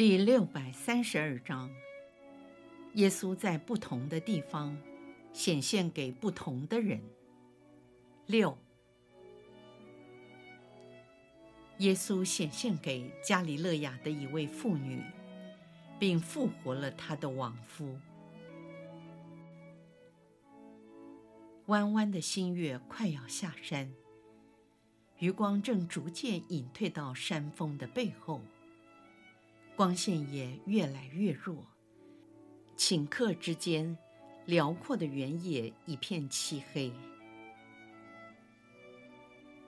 第六百三十二章，耶稣在不同的地方显现给不同的人。六，耶稣显现给加里勒亚的一位妇女，并复活了她的亡夫。弯弯的新月快要下山，余光正逐渐隐退到山峰的背后。光线也越来越弱，顷刻之间，辽阔的原野一片漆黑。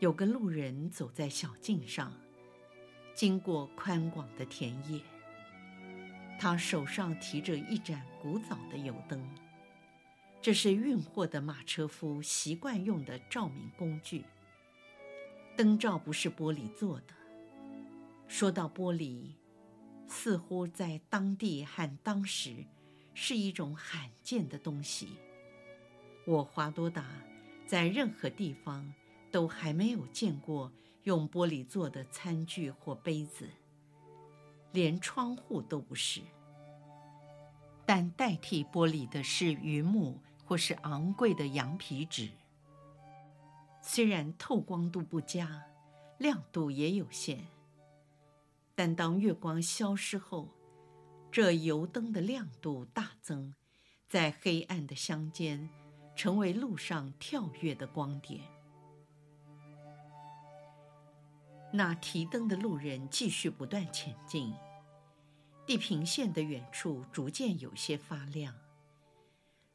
有个路人走在小径上，经过宽广的田野。他手上提着一盏古早的油灯，这是运货的马车夫习惯用的照明工具。灯罩不是玻璃做的。说到玻璃。似乎在当地和当时，是一种罕见的东西。我华多达在任何地方都还没有见过用玻璃做的餐具或杯子，连窗户都不是。但代替玻璃的是榆木或是昂贵的羊皮纸。虽然透光度不佳，亮度也有限。但当月光消失后，这油灯的亮度大增，在黑暗的乡间，成为路上跳跃的光点。那提灯的路人继续不断前进，地平线的远处逐渐有些发亮。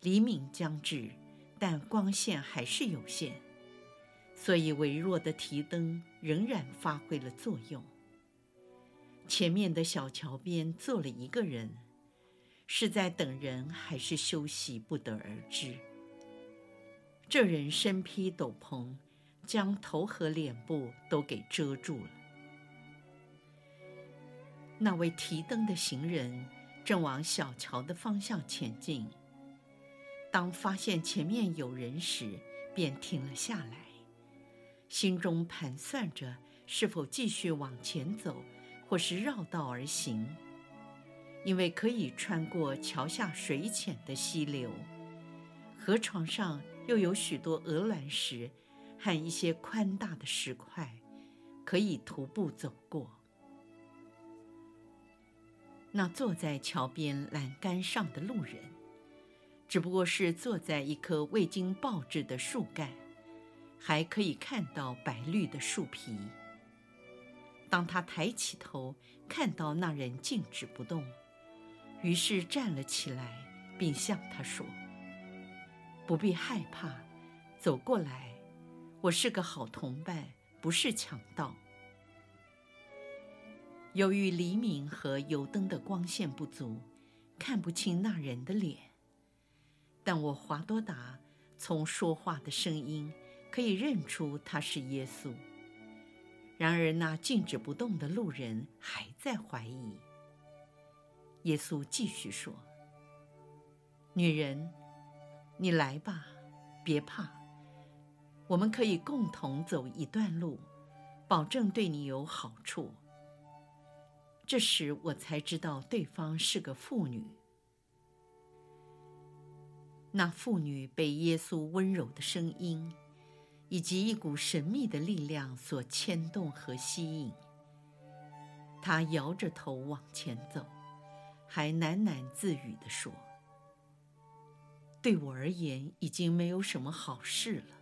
黎明将至，但光线还是有限，所以微弱的提灯仍然发挥了作用。前面的小桥边坐了一个人，是在等人还是休息，不得而知。这人身披斗篷，将头和脸部都给遮住了。那位提灯的行人正往小桥的方向前进，当发现前面有人时，便停了下来，心中盘算着是否继续往前走。或是绕道而行，因为可以穿过桥下水浅的溪流，河床上又有许多鹅卵石和一些宽大的石块，可以徒步走过。那坐在桥边栏杆上的路人，只不过是坐在一棵未经爆制的树干，还可以看到白绿的树皮。当他抬起头，看到那人静止不动，于是站了起来，并向他说：“不必害怕，走过来，我是个好同伴，不是强盗。”由于黎明和油灯的光线不足，看不清那人的脸，但我华多达从说话的声音可以认出他是耶稣。然而，那静止不动的路人还在怀疑。耶稣继续说：“女人，你来吧，别怕，我们可以共同走一段路，保证对你有好处。”这时我才知道对方是个妇女。那妇女被耶稣温柔的声音，以及一股神秘的力量所牵动和吸引，他摇着头往前走，还喃喃自语地说：“对我而言，已经没有什么好事了。”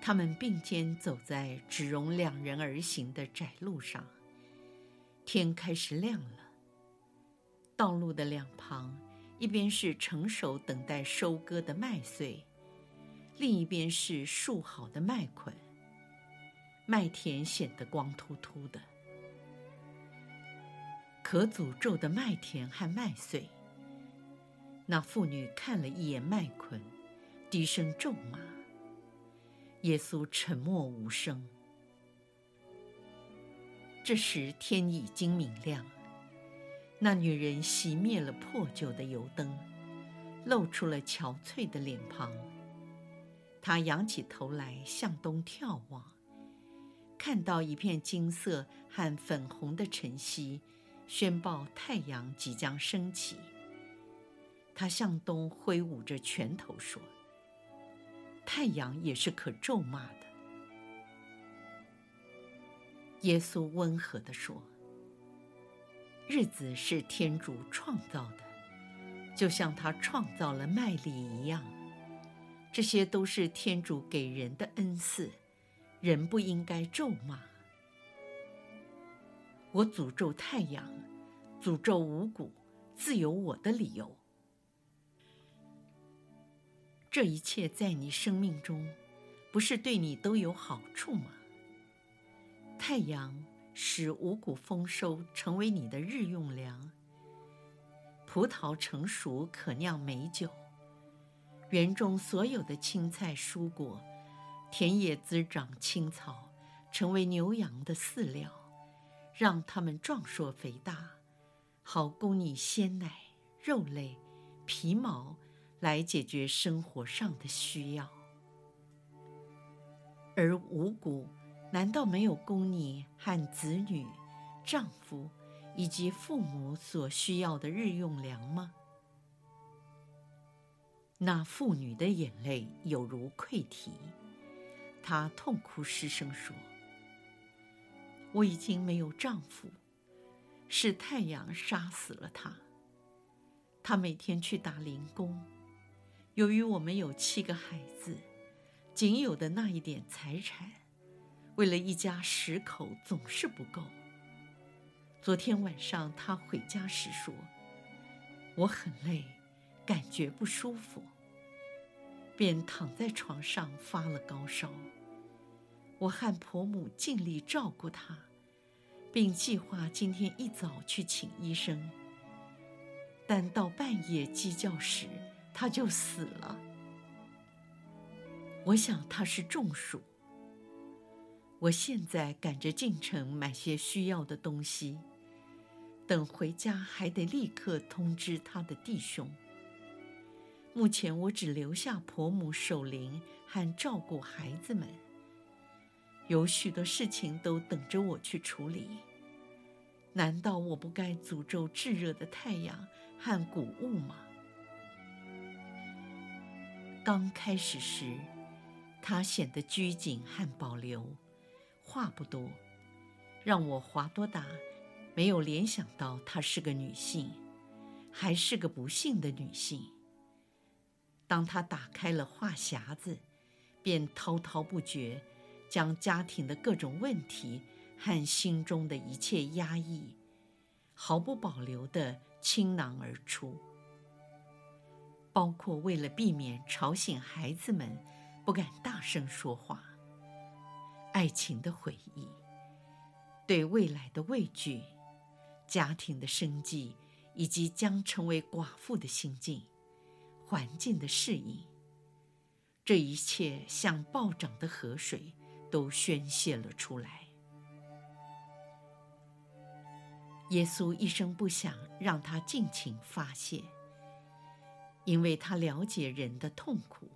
他们并肩走在只容两人而行的窄路上，天开始亮了。道路的两旁，一边是成熟等待收割的麦穗。另一边是束好的麦捆，麦田显得光秃秃的。可诅咒的麦田和麦穗。那妇女看了一眼麦捆，低声咒骂。耶稣沉默无声。这时天已经明亮，那女人熄灭了破旧的油灯，露出了憔悴的脸庞。他仰起头来向东眺望，看到一片金色和粉红的晨曦，宣报太阳即将升起。他向东挥舞着拳头说：“太阳也是可咒骂的。”耶稣温和地说：“日子是天主创造的，就像他创造了麦粒一样。这些都是天主给人的恩赐，人不应该咒骂。我诅咒太阳，诅咒五谷，自有我的理由。这一切在你生命中，不是对你都有好处吗？”太阳使五谷丰收，成为你的日用粮；葡萄成熟，可酿美酒；园中所有的青菜蔬果，田野滋长青草，成为牛羊的饲料，让它们壮硕肥大，好供你鲜奶、肉类、皮毛，来解决生活上的需要；而五谷。难道没有供你和子女、丈夫以及父母所需要的日用粮吗？那妇女的眼泪有如溃堤，她痛哭失声说：“我已经没有丈夫，是太阳杀死了他。他每天去打零工，由于我们有七个孩子，仅有的那一点财产。”为了一家十口总是不够。昨天晚上他回家时说：“我很累，感觉不舒服，便躺在床上发了高烧。我和婆母尽力照顾他，并计划今天一早去请医生。但到半夜鸡叫时，他就死了。我想他是中暑。”我现在赶着进城买些需要的东西，等回家还得立刻通知他的弟兄。目前我只留下婆母守灵和照顾孩子们，有许多事情都等着我去处理。难道我不该诅咒炙热的太阳和谷物吗？刚开始时，他显得拘谨和保留。话不多，让我华多达没有联想到她是个女性，还是个不幸的女性。当他打开了话匣子，便滔滔不绝，将家庭的各种问题和心中的一切压抑，毫不保留地倾囊而出，包括为了避免吵醒孩子们，不敢大声说话。爱情的回忆，对未来的畏惧，家庭的生计，以及将成为寡妇的心境，环境的适应，这一切像暴涨的河水，都宣泄了出来。耶稣一声不响，让他尽情发泄，因为他了解人的痛苦，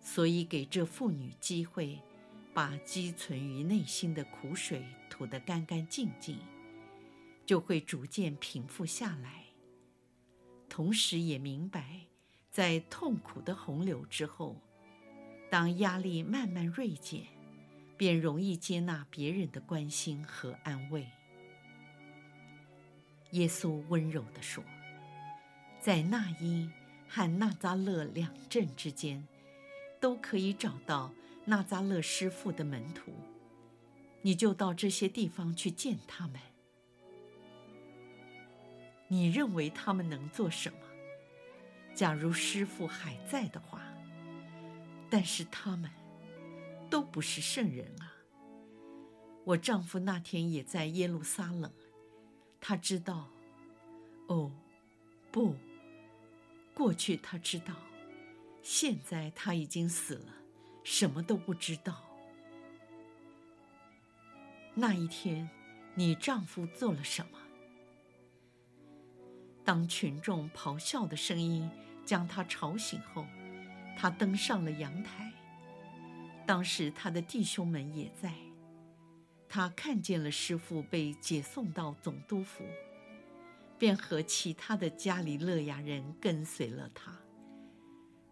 所以给这妇女机会。把积存于内心的苦水吐得干干净净，就会逐渐平复下来。同时也明白，在痛苦的洪流之后，当压力慢慢锐减，便容易接纳别人的关心和安慰。耶稣温柔地说：“在纳因和纳扎勒两镇之间，都可以找到。”纳扎勒师傅的门徒，你就到这些地方去见他们。你认为他们能做什么？假如师傅还在的话，但是他们都不是圣人啊。我丈夫那天也在耶路撒冷，他知道，哦，不，过去他知道，现在他已经死了，什么都不知道。那一天，你丈夫做了什么？当群众咆哮的声音将他吵醒后，他登上了阳台。当时他的弟兄们也在。他看见了师傅被解送到总督府，便和其他的加里勒亚人跟随了他，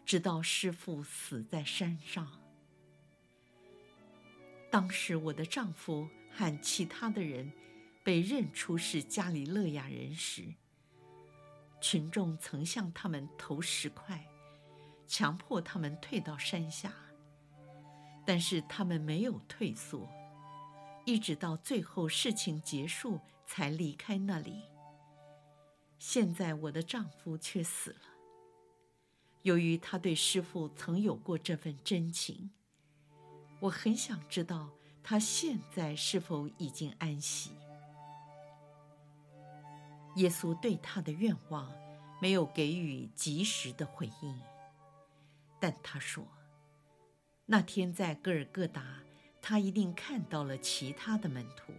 直到师傅死在山上。当时我的丈夫和其他的人被认出是加里勒亚人时，群众曾向他们投石块，强迫他们退到山下，但是他们没有退缩，一直到最后事情结束才离开那里。现在我的丈夫却死了，由于他对师父曾有过这份真情，我很想知道他现在是否已经安息。耶稣对他的愿望没有给予及时的回应，但他说：“那天在各尔各达，他一定看到了其他的门徒。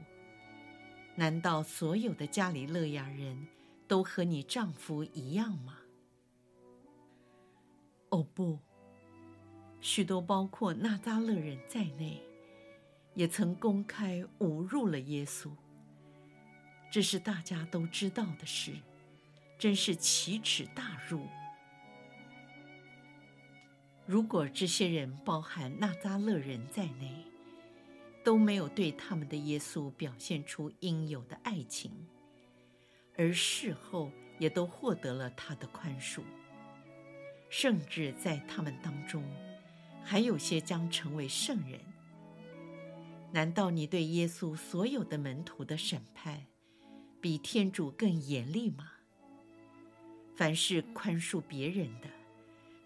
难道所有的加里勒亚人都和你丈夫一样吗？”哦，不，许多包括纳扎勒人在内，也曾公开侮辱了耶稣。这是大家都知道的事，真是奇耻大辱。如果这些人包含纳扎勒人在内，都没有对他们的耶稣表现出应有的爱情，而事后也都获得了他的宽恕，甚至在他们当中，还有些将成为圣人，难道你对耶稣所有的门徒的审判，比天主更严厉吗？凡是宽恕别人的，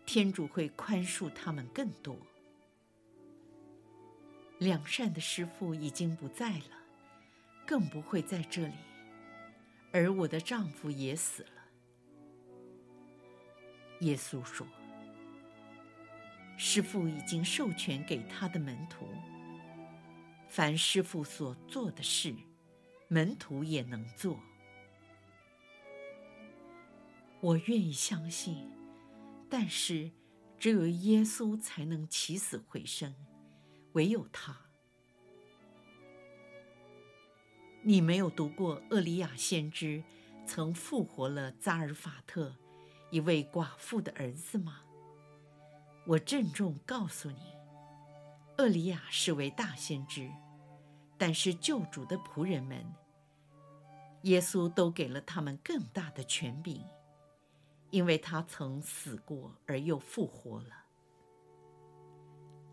天主会宽恕他们更多。良善的师父已经不在了，更不会在这里，而我的丈夫也死了。耶稣说：“师父已经授权给他的门徒，凡师父所做的事。”门徒也能做，我愿意相信，但是只有耶稣才能起死回生，唯有他。你没有读过厄里亚先知曾复活了扎尔法特一位寡妇的儿子吗？我郑重告诉你，厄里亚是位大先知。但是救主的仆人们，耶稣都给了他们更大的权柄，因为他曾死过而又复活了。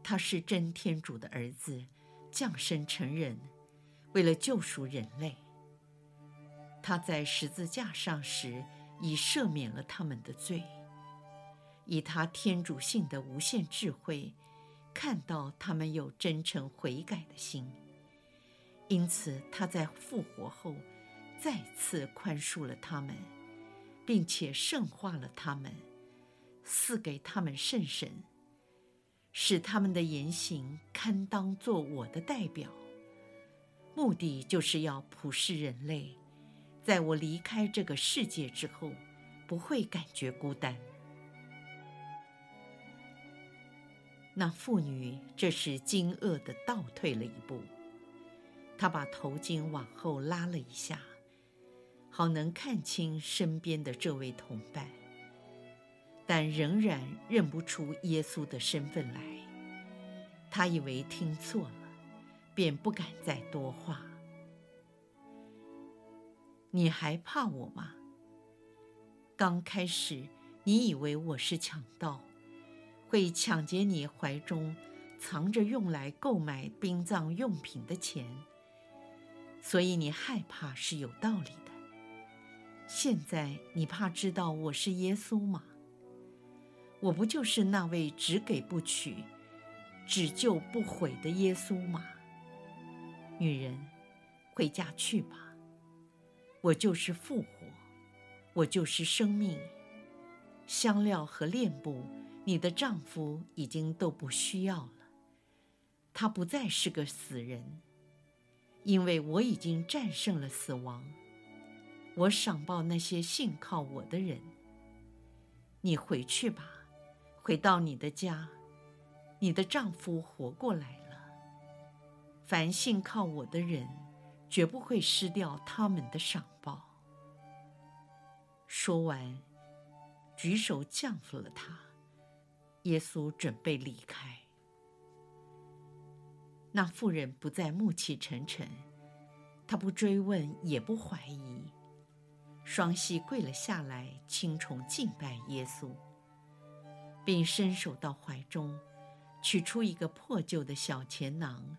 他是真天主的儿子，降生成人，为了救赎人类。他在十字架上时已赦免了他们的罪，以他天主性的无限智慧，看到他们有真诚悔改的心。因此，他在复活后再次宽恕了他们，并且圣化了他们，赐给他们圣神，使他们的言行堪当做我的代表。目的就是要普世人类，在我离开这个世界之后，不会感觉孤单。那妇女这时惊愕地倒退了一步。她把头巾往后拉了一下，好能看清身边的这位同伴，但仍然认不出耶稣的身份来。他以为听错了，便不敢再多话。你还怕我吗？刚开始你以为我是强盗，会抢劫你怀中藏着用来购买殡葬用品的钱。所以你害怕是有道理的。现在你怕知道我是耶稣吗？我不就是那位只给不取、只救不毁的耶稣吗？女人，回家去吧。我就是复活，我就是生命。香料和链布，你的丈夫已经都不需要了，他不再是个死人，因为我已经战胜了死亡。我赏报那些信靠我的人。你回去吧，回到你的家，你的丈夫活过来了。凡信靠我的人，绝不会失掉他们的赏报。说完，举手降服了他。耶稣准备离开。那妇人不再暮气沉沉，她不追问，也不怀疑，双膝跪了下来，轻重敬拜耶稣，并伸手到怀中，取出一个破旧的小钱囊。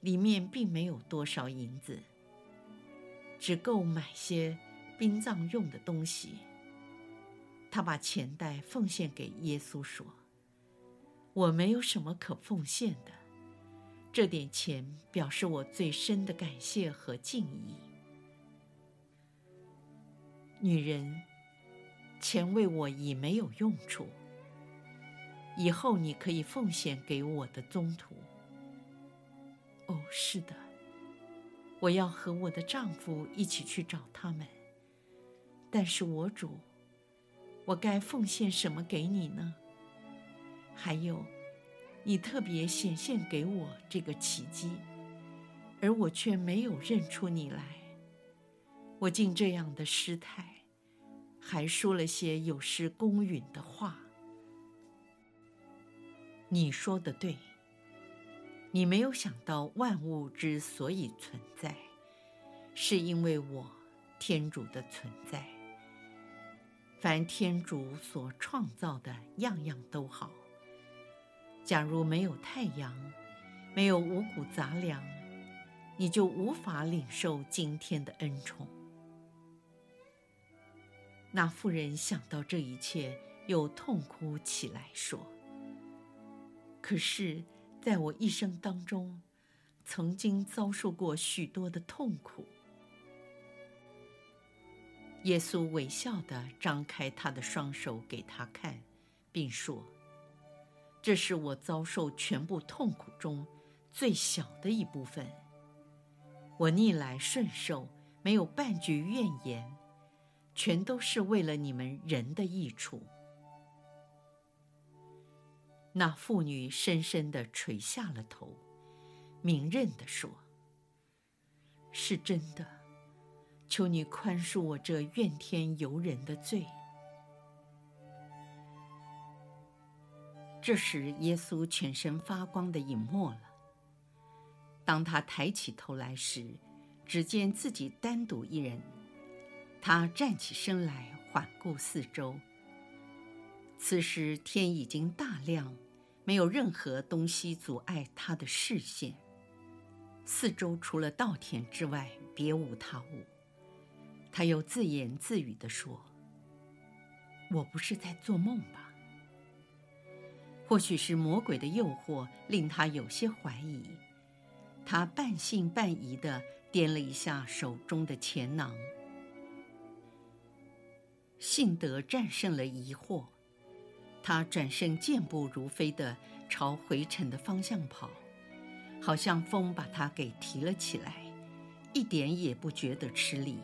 里面并没有多少银子，只够买些殡葬用的东西。他把钱袋奉献给耶稣，说：“我没有什么可奉献的，这点钱表示我最深的感谢和敬意。女人，钱为我已没有用处，以后你可以奉献给我的宗徒。”哦，是的，我要和我的丈夫一起去找他们。但是我主，我该奉献什么给你呢？还有，你特别显现给我这个奇迹，而我却没有认出你来。我竟这样的失态，还说了些有失公允的话。你说的对。你没有想到万物之所以存在，是因为我天主的存在。凡天主所创造的，样样都好。假如没有太阳，没有五谷杂粮，你就无法领受今天的恩宠。那妇人想到这一切，又痛哭起来，说：“可是。”在我一生当中，曾经遭受过许多的痛苦。耶稣微笑地张开他的双手给他看，并说：“这是我遭受全部痛苦中最小的一部分。我逆来顺受，没有半句怨言，全都是为了你们人的益处。”那妇女深深地垂下了头，明认地说：“是真的，求你宽恕我这怨天尤人的罪。”这时，耶稣全身发光的隐没了。当他抬起头来时，只见自己单独一人。他站起身来，环顾四周。此时天已经大亮。没有任何东西阻碍他的视线，四周除了稻田之外，别无他物。他又自言自语地说：“我不是在做梦吧？”或许是魔鬼的诱惑令他有些怀疑，他半信半疑地掂了一下手中的钱囊，幸德战胜了疑惑。他转身健步如飞地朝回程的方向跑，好像风把他给提了起来，一点也不觉得吃力。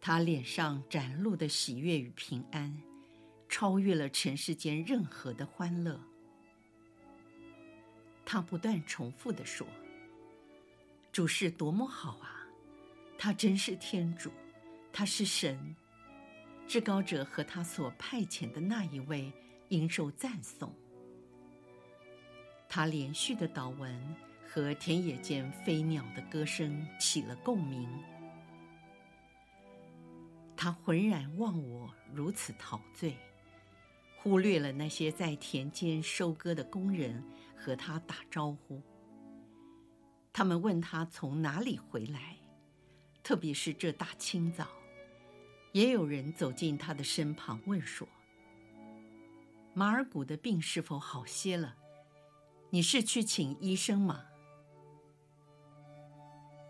他脸上展露的喜悦与平安，超越了尘世间任何的欢乐。他不断重复地说：“主是多么好啊！他真是天主，他是神。”至高者和他所派遣的那一位应受赞颂。他连续的祷文和田野间飞鸟的歌声起了共鸣。他浑然忘我，如此陶醉，忽略了那些在田间收割的工人和他打招呼。他们问他从哪里回来，特别是这大清早。也有人走进他的身旁，问说：“马尔古的病是否好些了？你是去请医生吗？”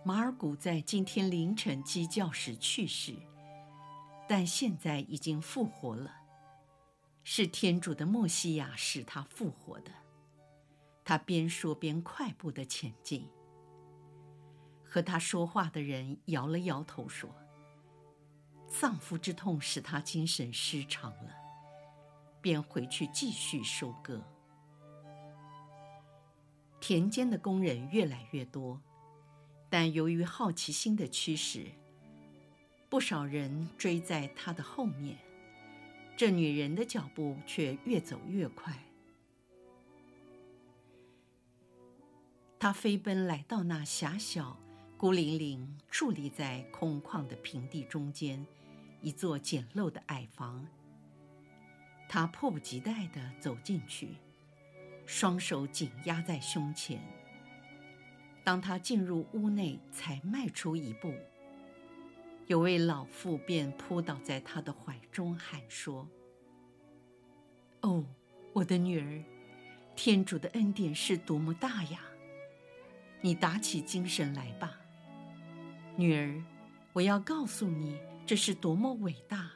马尔古在今天凌晨鸡叫时去世，但现在已经复活了，是天主的默西亚使他复活的。他边说边快步地前进。和他说话的人摇了摇头说：“丧夫之痛使他精神失常了。”便回去继续收割。田间的工人越来越多，但由于好奇心的驱使，不少人追在他的后面。这女人的脚步却越走越快。她飞奔来到那狭小、孤零零、矗立在空旷的平地中间，一座简陋的矮房。她迫不及待地走进去。双手紧压在胸前。当他进入屋内，才迈出一步，有位老妇便扑倒在他的怀中，喊说：“哦，我的女儿，天主的恩典是多么大呀！你打起精神来吧，女儿，我要告诉你，这是多么伟大、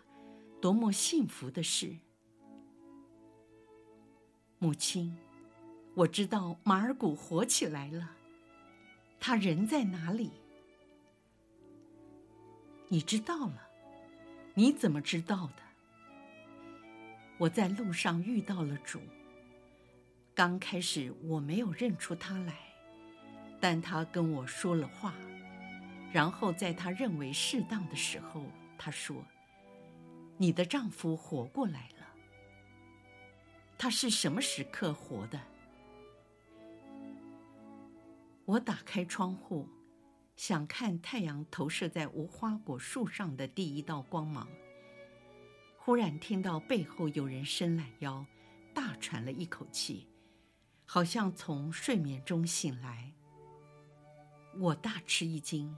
多么幸福的事，母亲。”我知道马尔谷活起来了，他人在哪里？你知道了？你怎么知道的？我在路上遇到了主。刚开始我没有认出他来，但他跟我说了话，然后在他认为适当的时候，他说：“你的丈夫活过来了。”他是什么时刻活的？我打开窗户，想看太阳投射在无花果树上的第一道光芒。忽然听到背后有人伸懒腰，大喘了一口气，好像从睡眠中醒来。我大吃一惊，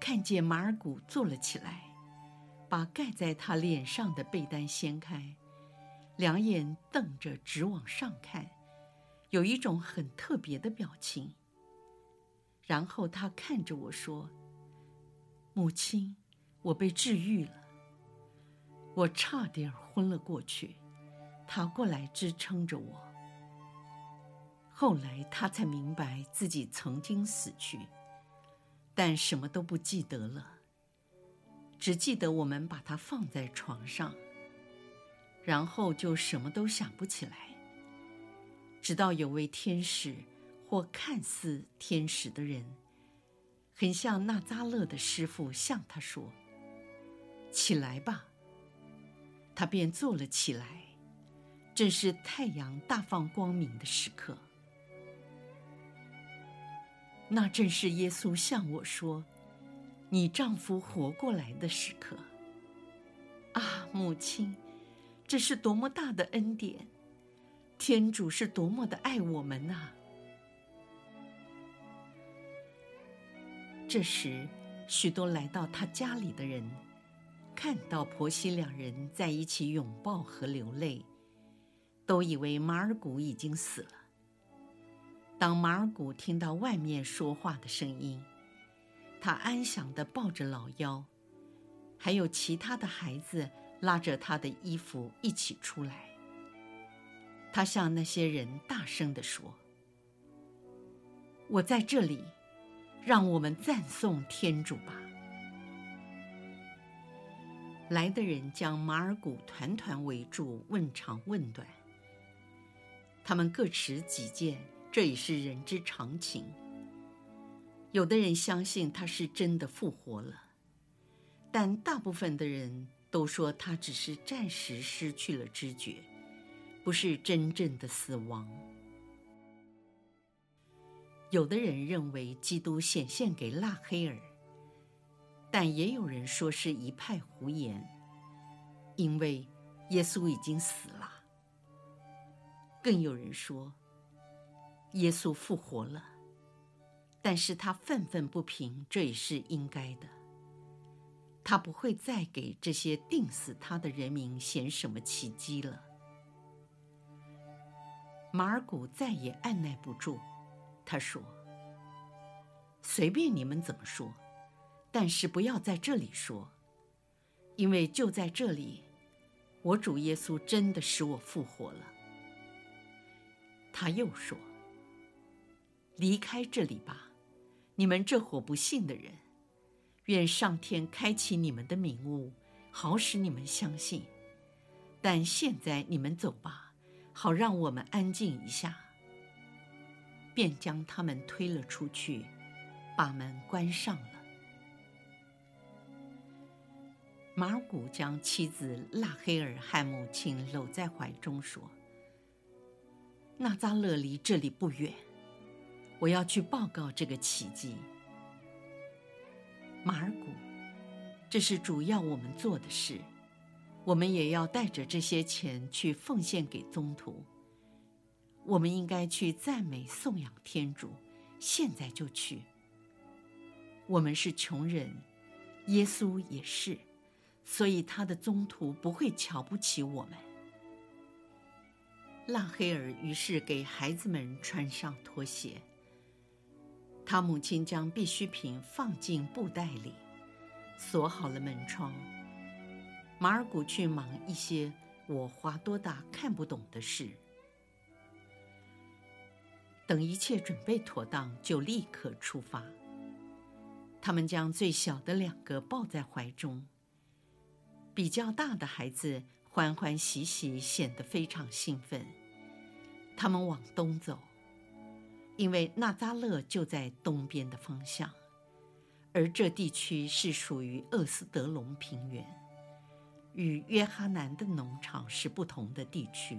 看见马尔古坐了起来，把盖在他脸上的被单掀开，两眼瞪着直往上看，有一种很特别的表情。然后他看着我说：“母亲，我被治愈了。”我差点昏了过去，他过来支撑着我。后来他才明白自己曾经死去，但什么都不记得了，只记得我们把他放在床上，然后就什么都想不起来，直到有位天使。或看似天使的人，很像纳扎勒的师傅，向他说：“起来吧。”他便坐了起来。正是太阳大放光明的时刻。那正是耶稣向我说：“你丈夫活过来的时刻。”啊，母亲，这是多么大的恩典！天主是多么的爱我们啊！这时，许多来到他家里的人，看到婆媳两人在一起拥抱和流泪，都以为马尔古已经死了。当马尔古听到外面说话的声音，他安详地抱着老幺，还有其他的孩子拉着他的衣服一起出来。他向那些人大声地说：“我在这里。”让我们赞颂天主吧！来的人将马尔谷团团围住，问长问短。他们各持己见，这也是人之常情。有的人相信他是真的复活了，但大部分的人都说他只是暂时失去了知觉，不是真正的死亡。有的人认为基督显现给拉黑尔，但也有人说是一派胡言，因为耶稣已经死了。更有人说，耶稣复活了，但是他愤愤不平，这也是应该的。他不会再给这些钉死他的人民显什么奇迹了。马尔古再也按捺不住。他说：“随便你们怎么说，但是不要在这里说，因为就在这里，我主耶稣真的使我复活了。”他又说：“离开这里吧，你们这伙不信的人，愿上天开启你们的明悟，好使你们相信。但现在你们走吧，好让我们安静一下。”便将他们推了出去，把门关上了。马尔谷将妻子拉黑尔和母亲搂在怀中，说。纳扎勒离这里不远，我要去报告这个奇迹。马尔谷，这是主要我们做的事，我们也要带着这些钱去奉献给宗徒。我们应该去赞美颂扬天主，现在就去。我们是穷人，耶稣也是，所以他的宗徒不会瞧不起我们。拉黑尔于是给孩子们穿上拖鞋。他母亲将必需品放进布袋里，锁好了门窗。马尔古去忙一些我华多达看不懂的事。等一切准备妥当，就立刻出发。他们将最小的两个抱在怀中，比较大的孩子。欢欢喜喜，显得非常兴奋。他们往东走，因为纳扎勒就在东边的方向，而这地区是属于厄斯德隆平原，与约哈南的农场是不同的地区。